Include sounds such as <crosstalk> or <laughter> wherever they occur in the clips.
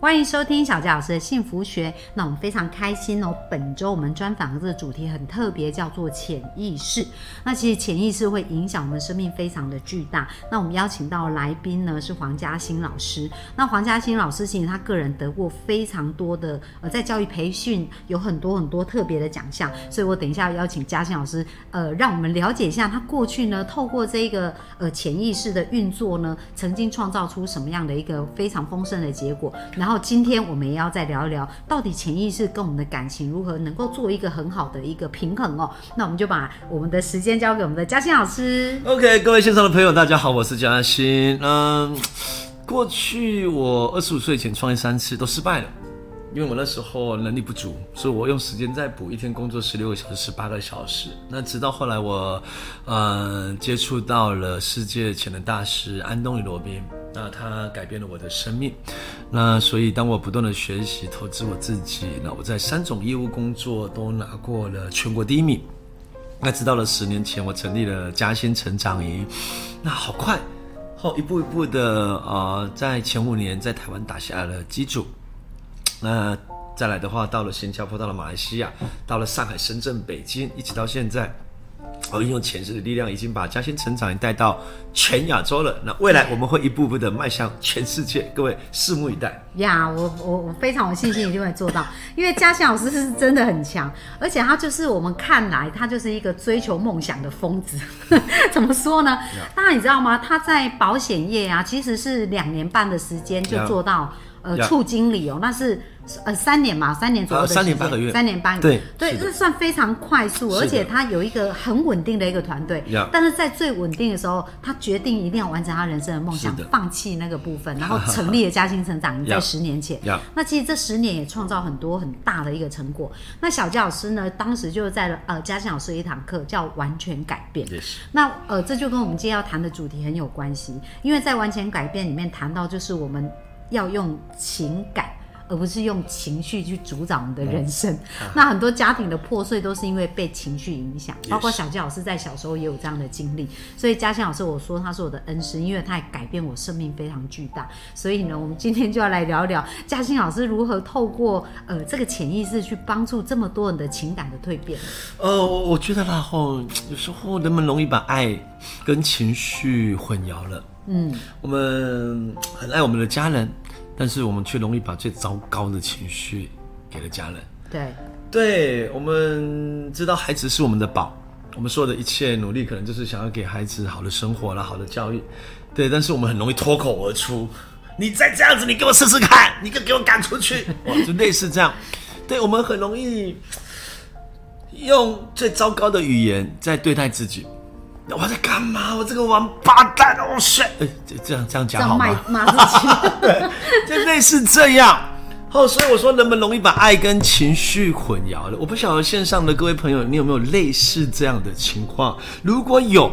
欢迎收听小佳老师的幸福学。那我们非常开心哦，本周我们专访的这个主题很特别，叫做潜意识。那其实潜意识会影响我们生命非常的巨大。那我们邀请到来宾呢是黄嘉欣老师。那黄嘉欣老师其实他个人得过非常多的呃，在教育培训有很多很多特别的奖项。所以我等一下邀请嘉欣老师，呃，让我们了解一下他过去呢透过这个呃潜意识的运作呢，曾经创造出什么样的一个非常丰盛的结果。然后后今天我们也要再聊一聊，到底潜意识跟我们的感情如何能够做一个很好的一个平衡哦。那我们就把我们的时间交给我们的嘉欣老师。OK，各位线上的朋友，大家好，我是嘉欣。嗯，过去我二十五岁前创业三次都失败了，因为我那时候能力不足，所以我用时间再补，一天工作十六个小时、十八个小时。那直到后来我，呃，接触到了世界潜能大师安东尼罗宾，那他改变了我的生命。那所以当我不断的学习、投资我自己，那我在三种业务工作都拿过了全国第一名。那直到了十年前，我成立了嘉兴成长营，那好快，后一步一步的呃，在前五年在台湾打下了基础，那再来的话，到了新加坡，到了马来西亚，到了上海、深圳、北京，一直到现在。我运用前世的力量，已经把嘉兴成长营带到全亚洲了。那未来我们会一步步的迈向全世界，各位拭目以待。呀我我我非常有信心一定会做到，因为嘉兴老师是真的很强，而且他就是我们看来他就是一个追求梦想的疯子。<laughs> 怎么说呢？当然你知道吗？他在保险业啊，其实是两年半的时间就.做到呃.处经理哦，那是呃三年嘛，三年左右的时间、呃三年八个月三年八个对月，对，对这算非常快速，而且他有一个很稳定的一个团队。但是在最稳定的时候，他决定一定要完成他人生的梦想，放弃那个部分，然后 <laughs> 成立了嘉兴成长营，在.十年前。那其实这十年也创造很多很大的一个成果。那小佳老师呢，当时就在呃嘉兴老师有一堂课叫完全改变。那呃，这就跟我们今天要谈的主题很有关系，因为在完全改变里面谈到，就是我们要用情感。而不是用情绪去主导我们的人生。那很多家庭的破碎都是因为被情绪影响，包括小佳老师在小时候也有这样的经历。所以嘉欣老师，我说他是我的恩师，因为他也改变我生命非常巨大。所以呢，我们今天就要来聊一聊嘉欣老师如何透过呃这个潜意识去帮助这么多人的情感的蜕变。呃，我我觉得然后有时候人们容易把爱跟情绪混淆了。嗯，我们很爱我们的家人，但是我们却容易把最糟糕的情绪给了家人。对，对，我们知道孩子是我们的宝，我们所有的一切努力，可能就是想要给孩子好的生活啦，好的教育。对，但是我们很容易脱口而出：“你再这样子，你给我试试看，你给给我赶出去。”哇，就类似这样。对，我们很容易用最糟糕的语言在对待自己。我在干嘛？我这个王八蛋！哦，shit！哎，这这样这样讲好吗骂？骂自己。<laughs> 对，就类似这样。哦，所以我说人们容易把爱跟情绪混淆了。我不晓得线上的各位朋友，你有没有类似这样的情况？如果有，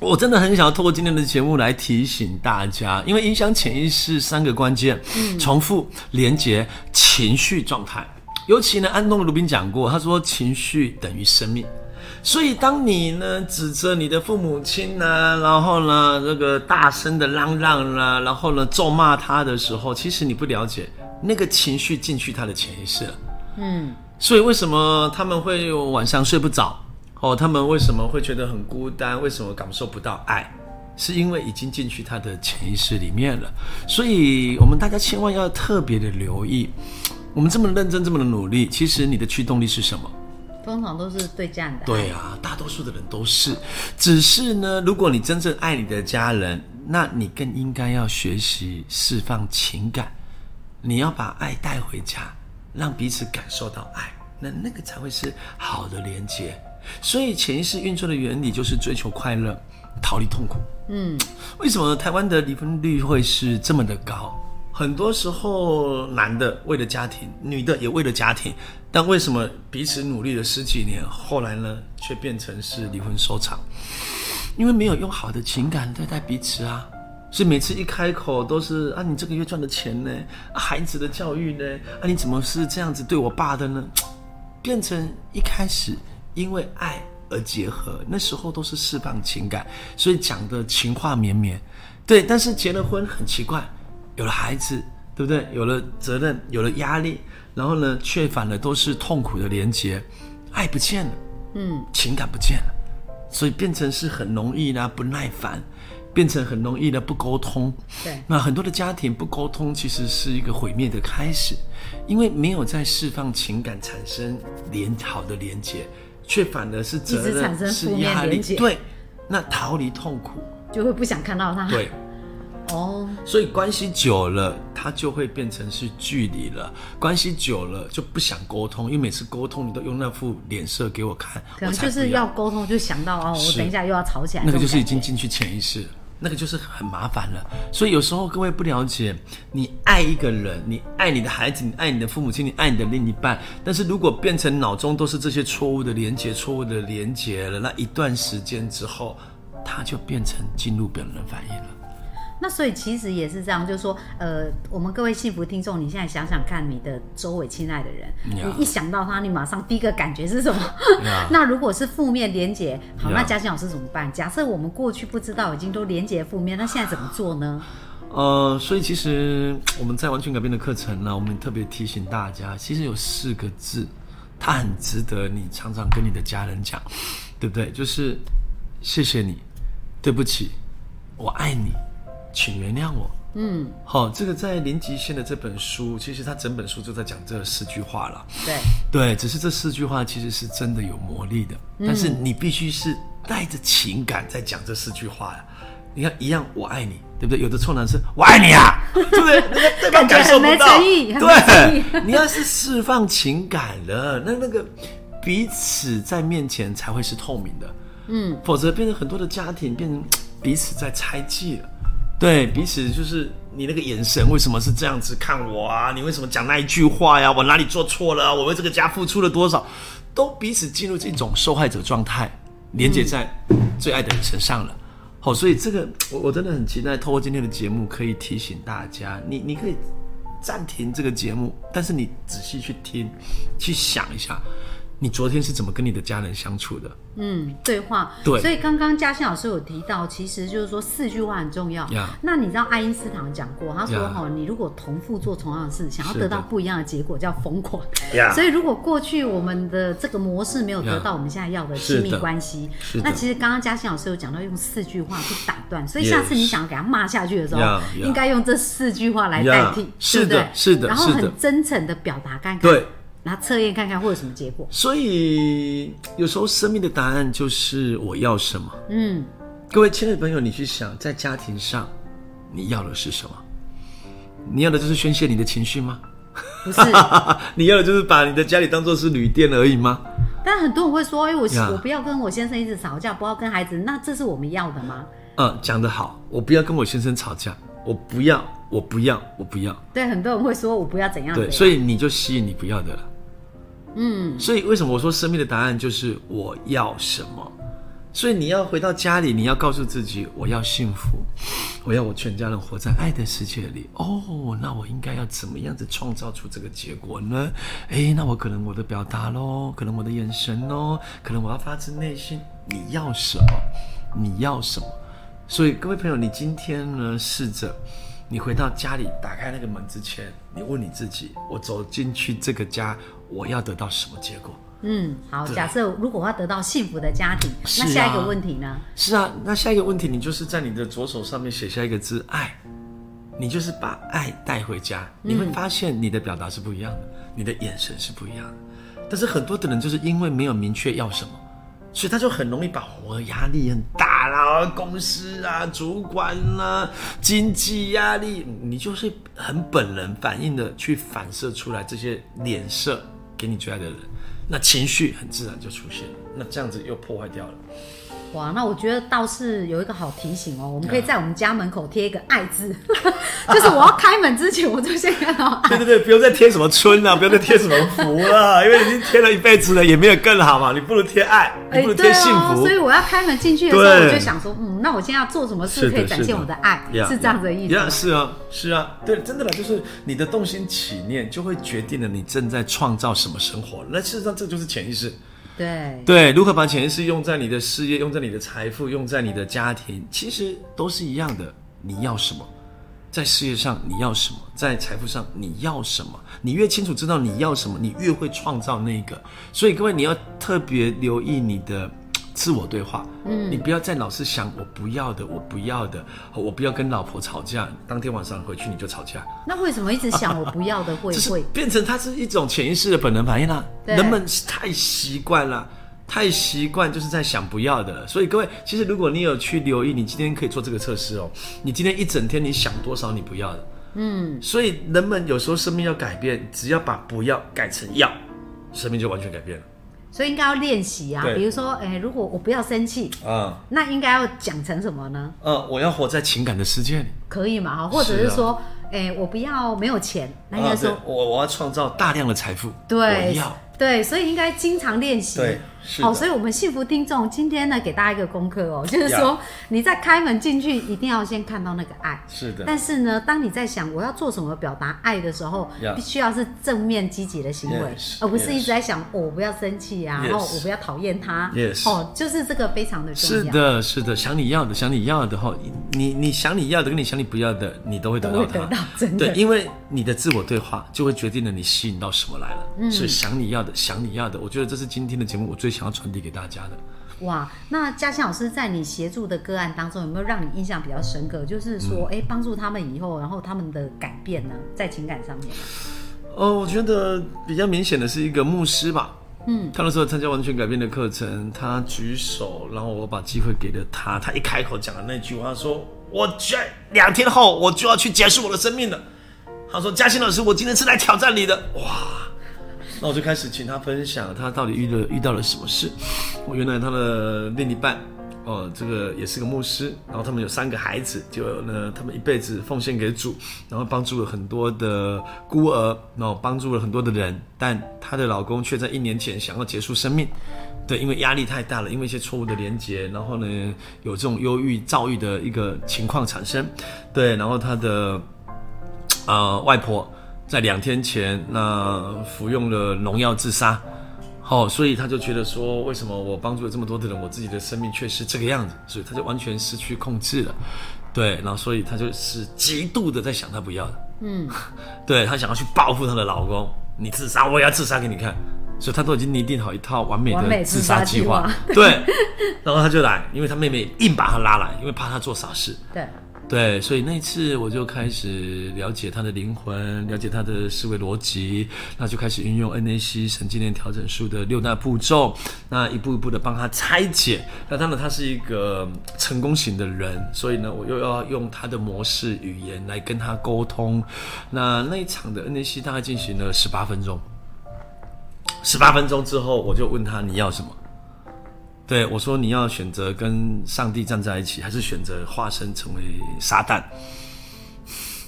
我真的很想要透过今天的节目来提醒大家，因为影响潜意识三个关键：重复、连结、情绪状态。尤其呢，安东尼·鲁宾讲过，他说情绪等于生命。所以，当你呢指责你的父母亲呢，然后呢这个大声的嚷嚷啦，然后呢咒骂他的时候，其实你不了解那个情绪进去他的潜意识了。嗯，所以为什么他们会晚上睡不着？哦，他们为什么会觉得很孤单？为什么感受不到爱？是因为已经进去他的潜意识里面了。所以我们大家千万要特别的留意，我们这么认真，这么的努力，其实你的驱动力是什么？通常都是对家人的。对啊，大多数的人都是。只是呢，如果你真正爱你的家人，那你更应该要学习释放情感，你要把爱带回家，让彼此感受到爱，那那个才会是好的连接。所以潜意识运作的原理就是追求快乐，逃离痛苦。嗯，为什么台湾的离婚率会是这么的高？很多时候，男的为了家庭，女的也为了家庭，但为什么彼此努力了十几年，后来呢，却变成是离婚收场？因为没有用好的情感对待彼此啊。所以每次一开口都是啊，你这个月赚的钱呢？啊，孩子的教育呢？啊，你怎么是这样子对我爸的呢？变成一开始因为爱而结合，那时候都是释放情感，所以讲的情话绵绵。对，但是结了婚很奇怪，有了孩子，对不对？有了责任，有了压力，然后呢，却反而都是痛苦的连结，爱不见了，嗯，情感不见了，所以变成是很容易呢不耐烦。变成很容易的不沟通，对，那很多的家庭不沟通，其实是一个毁灭的开始，因为没有在释放情感，产生连好的连接，却反而是责任是压力，对，那逃离痛苦。就会不想看到他，对，哦，所以关系久了，它就会变成是距离了，关系久了就不想沟通，因为每次沟通你都用那副脸色给我看，可能就是要沟通就想到哦，我等一下又要吵起来，那个就是已经进去潜意识。那个就是很麻烦了，所以有时候各位不了解，你爱一个人，你爱你的孩子，你爱你的父母亲，你爱你的另一半，但是如果变成脑中都是这些错误的连接、错误的连接了，那一段时间之后，他就变成进入本能反应了。那所以其实也是这样，就是说，呃，我们各位幸福听众，你现在想想看，你的周围亲爱的人，你一想到他，你马上第一个感觉是什么？<laughs> 那如果是负面连结，好，那嘉欣老师怎么办？假设我们过去不知道，已经都连结负面，那现在怎么做呢？呃，所以其实我们在完全改变的课程呢，我们特别提醒大家，其实有四个字，它很值得你常常跟你的家人讲，对不对？就是谢谢你，对不起，我爱你。请原谅我。嗯，好，这个在林极限的这本书，其实他整本书就在讲这四句话了。对，对，只是这四句话其实是真的有魔力的，但是你必须是带着情感在讲这四句话呀。你看，一样，我爱你，对不对？有的臭男生，我爱你啊，对不对？<laughs> 那个对方感受不到。对，你要是释放情感了，那那个彼此在面前才会是透明的。嗯，否则变成很多的家庭变成彼此在猜忌了。对彼此就是你那个眼神为什么是这样子看我啊？你为什么讲那一句话呀？我哪里做错了？我为这个家付出了多少？都彼此进入这种受害者状态，连接在最爱的人身上了。好，所以这个我我真的很期待，透过今天的节目可以提醒大家，你你可以暂停这个节目，但是你仔细去听，去想一下。你昨天是怎么跟你的家人相处的？嗯，对话。对，所以刚刚嘉欣老师有提到，其实就是说四句话很重要。那你知道爱因斯坦讲过，他说哈，你如果同父做同样的事，想要得到不一样的结果，叫疯狂。所以如果过去我们的这个模式没有得到我们现在要的亲密关系，那其实刚刚嘉欣老师有讲到用四句话去打断，所以下次你想要给他骂下去的时候，应该用这四句话来代替，是的，是的，然后很真诚的表达看看。对。拿测验看看会有什么结果。所以有时候生命的答案就是我要什么。嗯，各位亲爱的朋友，你去想，在家庭上，你要的是什么？你要的就是宣泄你的情绪吗？不是，<laughs> 你要的就是把你的家里当做是旅店而已吗？但很多人会说：“哎，我我不要跟我先生一直吵架，不要跟孩子，那这是我们要的吗？”嗯，讲得好，我不要跟我先生吵架，我不要，我不要，我不要。对，很多人会说我不要怎样。对，所以你就吸引你不要的了。嗯，所以为什么我说生命的答案就是我要什么？所以你要回到家里，你要告诉自己，我要幸福，我要我全家人活在爱的世界里。哦，那我应该要怎么样子创造出这个结果呢？哎，那我可能我的表达喽，可能我的眼神喽，可能我要发自内心，你要什么？你要什么？所以各位朋友，你今天呢，试着。你回到家里，打开那个门之前，你问你自己：我走进去这个家，我要得到什么结果？嗯，好。假设如果我要得到幸福的家庭，那下一个问题呢？是啊，那下一个问题，你就是在你的左手上面写下一个字“爱”，你就是把爱带回家。你会发现你的表达是不一样的，你的眼神是不一样的。但是很多的人就是因为没有明确要什么。所以他就很容易把我压力很大啦，公司啊、主管啦、经济压力，你就是很本能反应的去反射出来这些脸色给你最爱的人，那情绪很自然就出现了，那这样子又破坏掉了。哇，那我觉得倒是有一个好提醒哦，我们可以在我们家门口贴一个“爱”字，<laughs> 就是我要开门之前我就先看到爱。对对对，不用再贴什么春啊，不用再贴什么福了，因为已经贴了一辈子了，也没有更好嘛。你不如贴爱，你不如贴幸福。所以我要开门进去的时候，我就想说，嗯，那我现在要做什么事可以展现我的爱？是这样的意思。是啊，是啊，对，真的啦，就是你的动心起念，就会决定了你正在创造什么生活。那事实上，这就是潜意识。对对，如何把潜意识用在你的事业、用在你的财富、用在你的家庭，其实都是一样的。你要什么，在事业上你要什么，在财富上你要什么，你越清楚知道你要什么，你越会创造那个。所以各位，你要特别留意你的。自我对话，嗯，你不要再老是想我不要的，我不要的，我不要跟老婆吵架，当天晚上回去你就吵架。那为什么一直想我不要的会 <laughs> 会变成它是一种潜意识的本能反应呢？人们太习惯了，太习惯就是在想不要的。所以各位，其实如果你有去留意，你今天可以做这个测试哦。你今天一整天你想多少你不要的？嗯，所以人们有时候生命要改变，只要把不要改成要，生命就完全改变了。所以应该要练习啊，比如说，哎，如果我不要生气，啊，那应该要讲成什么呢？呃，我要活在情感的世界里，可以嘛？哈，或者是说，哎，我不要没有钱，那应该说，我我要创造大量的财富，对，要。对，所以应该经常练习。对，好，所以我们幸福听众今天呢，给大家一个功课哦，就是说你在开门进去，一定要先看到那个爱。是的。但是呢，当你在想我要做什么表达爱的时候，必须要是正面积极的行为，而不是一直在想我不要生气啊，然后我不要讨厌他。Yes。哦，就是这个非常的重要。是的，是的，想你要的，想你要的哈，你你想你要的跟你想你不要的，你都会得到它。得到，真的。对，因为你的自我对话就会决定了你吸引到什么来了。嗯。所以想你要的。想你要的，我觉得这是今天的节目我最想要传递给大家的。哇，那嘉欣老师在你协助的个案当中，有没有让你印象比较深刻？就是说，哎，帮助他们以后，然后他们的改变呢，在情感上面。哦，我觉得比较明显的是一个牧师吧。嗯，他那时候参加完全改变的课程，他举手，然后我把机会给了他，他一开口讲的那句话说：“我觉两天后我就要去结束我的生命了。”他说：“嘉欣老师，我今天是来挑战你的。”哇！那我就开始请他分享，他到底遇了遇到了什么事。原来他的另一半，哦，这个也是个牧师，然后他们有三个孩子，就呢，他们一辈子奉献给主，然后帮助了很多的孤儿，然后帮助了很多的人，但她的老公却在一年前想要结束生命，对，因为压力太大了，因为一些错误的连接，然后呢，有这种忧郁、躁郁的一个情况产生，对，然后他的呃外婆。在两天前，那服用了农药自杀，好，所以他就觉得说，为什么我帮助了这么多的人，我自己的生命却是这个样子，所以他就完全失去控制了，对，然后所以他就是极度的在想他不要的，嗯，<laughs> 对他想要去报复他的老公，你自杀我也要自杀给你看，所以他都已经拟定好一套完美的自杀计划，对，然后他就来，因为他妹妹硬把他拉来，因为怕他做傻事，对。对，所以那次我就开始了解他的灵魂，了解他的思维逻辑，那就开始运用 NAC 神经链调整术的六大步骤，那一步一步的帮他拆解。那当然他是一个成功型的人，所以呢，我又要用他的模式语言来跟他沟通。那那一场的 NAC 大概进行了十八分钟，十八分钟之后，我就问他你要什么。对我说：“你要选择跟上帝站在一起，还是选择化身成为撒旦？”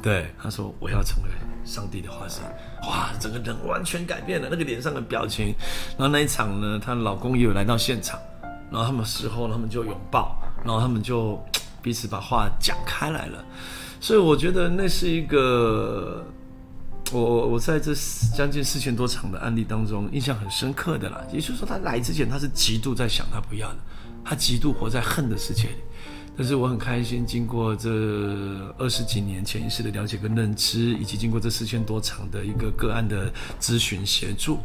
对他说：“我要成为上帝的化身。”哇，整个人完全改变了，那个脸上的表情。然后那一场呢，她老公也有来到现场，然后他们事后他们就拥抱，然后他们就彼此把话讲开来了。所以我觉得那是一个。我我在这将近四千多场的案例当中，印象很深刻的啦。也就是说，他来之前他是极度在想他不要的，他极度活在恨的世界里。但是我很开心，经过这二十几年潜意识的了解跟认知，以及经过这四千多场的一个个案的咨询协助，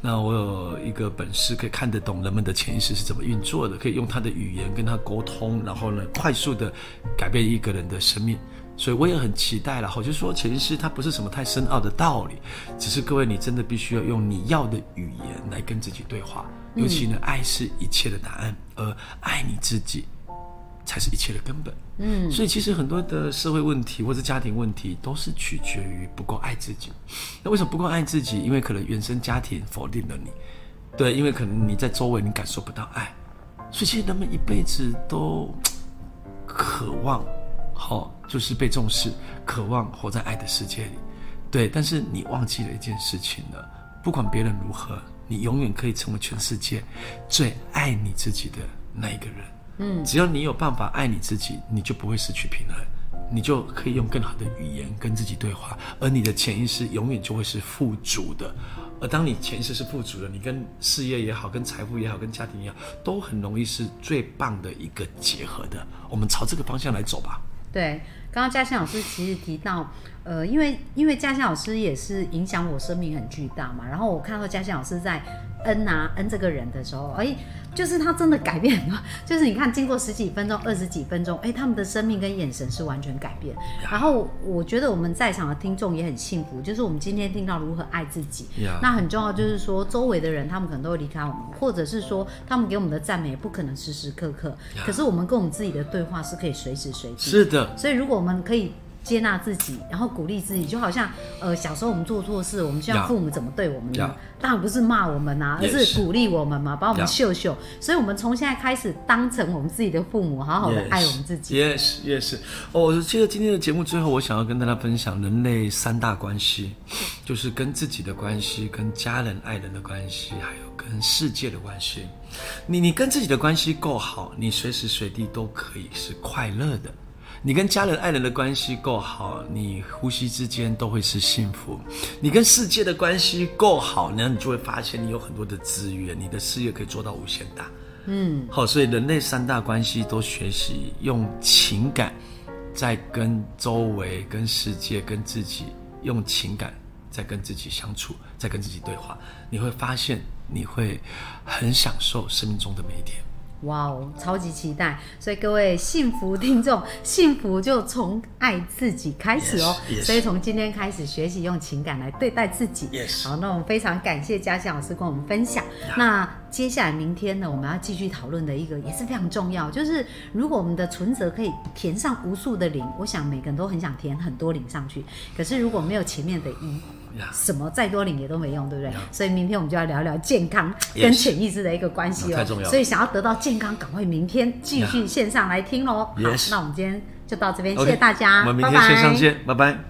那我有一个本事可以看得懂人们的潜意识是怎么运作的，可以用他的语言跟他沟通，然后呢，快速的改变一个人的生命。所以我也很期待了，好就说潜意识它不是什么太深奥的道理，只是各位你真的必须要用你要的语言来跟自己对话。尤其呢，爱是一切的答案，而爱你自己才是一切的根本。嗯，所以其实很多的社会问题或者家庭问题都是取决于不够爱自己。那为什么不够爱自己？因为可能原生家庭否定了你，对，因为可能你在周围你感受不到爱。所以其实人们一辈子都 <tsk> 渴望，好、就是被重视，渴望活在爱的世界里。对，但是你忘记了一件事情了，不管别人如何，你永远可以成为全世界最爱你自己的那一个人。嗯，只要你有办法爱你自己，你就不会失去平衡，你就可以用更好的语言跟自己对话，而你的潜意识永远就会是富足的。而当你潜意识是富足的，你跟事业也好，跟财富也好，跟家庭也好，都很容易是最棒的一个结合的。我们朝这个方向来走吧。对，刚刚嘉欣老师其实提到，呃，因为因为嘉欣老师也是影响我生命很巨大嘛，然后我看到嘉欣老师在恩啊恩这个人的时候，哎，就是他真的改变很多，<laughs> 就是你看经过十几分钟、二十几分钟，哎，他们的生命跟眼神是完全改变。然后我觉得我们在场的听众也很幸福，就是我们今天听到如何爱自己。那很重要就是说周围的人他们可能都会离开我们，或者是说他们给我们的赞美也不可能时时刻刻，可是我们跟我们自己的对话是可以随时随地。是的，所以如果我们可以接纳自己，然后鼓励自己，就好像呃小时候我们做错事，我们希望父母怎么对我们呢 Yeah. 当然不是骂我们啊、而是鼓励我们嘛，把我们秀秀。所以我们从现在开始当成我们自己的父母，好好的爱我们自己。Yes, yes。哦，我记得今天的节目最后，我想要跟大家分享人类三大关系，就是跟自己的关系、跟家人、爱人的关系，还有跟世界的关系。你你跟自己的关系够好，你随时随地都可以是快乐的。你跟家人、爱人的关系够好，你呼吸之间都会是幸福。你跟世界的关系够好，那你就会发现你有很多的资源，你的事业可以做到无限大。嗯，好，所以人类三大关系都学习用情感，在跟周围、跟世界、跟自己用情感在跟自己相处，在跟自己对话，你会发现你会很享受生命中的每一天。哇哦，超级期待！所以各位幸福听众，幸福就从爱自己开始哦。Yes, yes. 所以从今天开始学习用情感来对待自己。Yes. 好，那我们非常感谢嘉欣老师跟我们分享。那接下来明天呢，我们要继续讨论的一个也是非常重要，就是如果我们的存折可以填上无数的零，我想每个人都很想填很多零上去。可是如果没有前面的一，呀什么再多领也都没用，对不对所以明天我们就要聊聊健康跟.潜意识的一个关系哦。太重要所以想要得到健康，赶快明天继续线上来听喽。好.那我们今天就到这边，谢谢大家，我们明天线上见，拜拜。